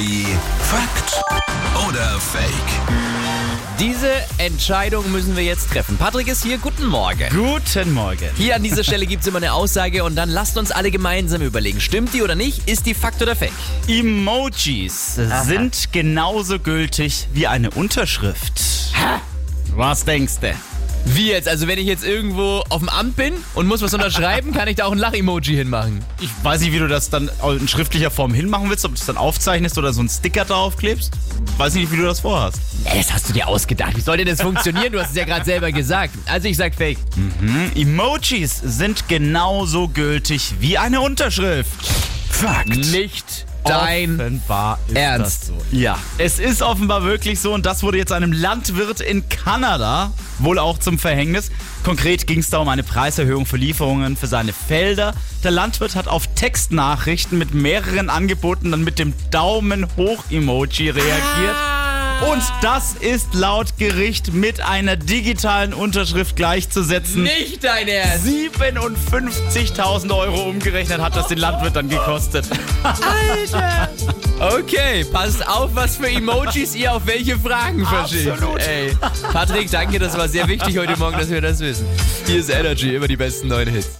Energy Fakt oder Fake? Diese Entscheidung müssen wir jetzt treffen. Patrick ist hier, guten Morgen. Guten Morgen. Hier an dieser Stelle gibt es immer eine Aussage und dann lasst uns alle gemeinsam überlegen, stimmt die oder nicht? Ist die Fakt oder Fake? Emojis sind genauso gültig wie eine Unterschrift. Was denkst du? Wie jetzt? Also wenn ich jetzt irgendwo auf dem Amt bin und muss was unterschreiben, kann ich da auch ein Lach-Emoji hinmachen. Ich weiß nicht, wie du das dann in schriftlicher Form hinmachen willst, ob du es dann aufzeichnest oder so einen Sticker draufklebst. Weiß nicht, wie du das vorhast. Nee, das hast du dir ausgedacht. Wie soll denn das funktionieren? Du hast es ja gerade selber gesagt. Also ich sag Fake. Emojis sind genauso gültig wie eine Unterschrift. Fakt. Nicht dein Offenbar ist Ernst. das so. Ja, es ist offenbar wirklich so und das wurde jetzt einem Landwirt in Kanada wohl auch zum Verhängnis. Konkret ging es da um eine Preiserhöhung für Lieferungen für seine Felder. Der Landwirt hat auf Textnachrichten mit mehreren Angeboten dann mit dem Daumen hoch Emoji reagiert. Und das ist laut Gericht mit einer digitalen Unterschrift gleichzusetzen. Nicht dein Ernst. 57.000 Euro umgerechnet hat das den Landwirt dann gekostet. Okay, passt auf, was für Emojis ihr auf welche Fragen verschickt. Absolut. Ey, Patrick, danke, das war sehr wichtig heute Morgen, dass wir das wissen. Hier ist Energy, immer die besten neuen Hits.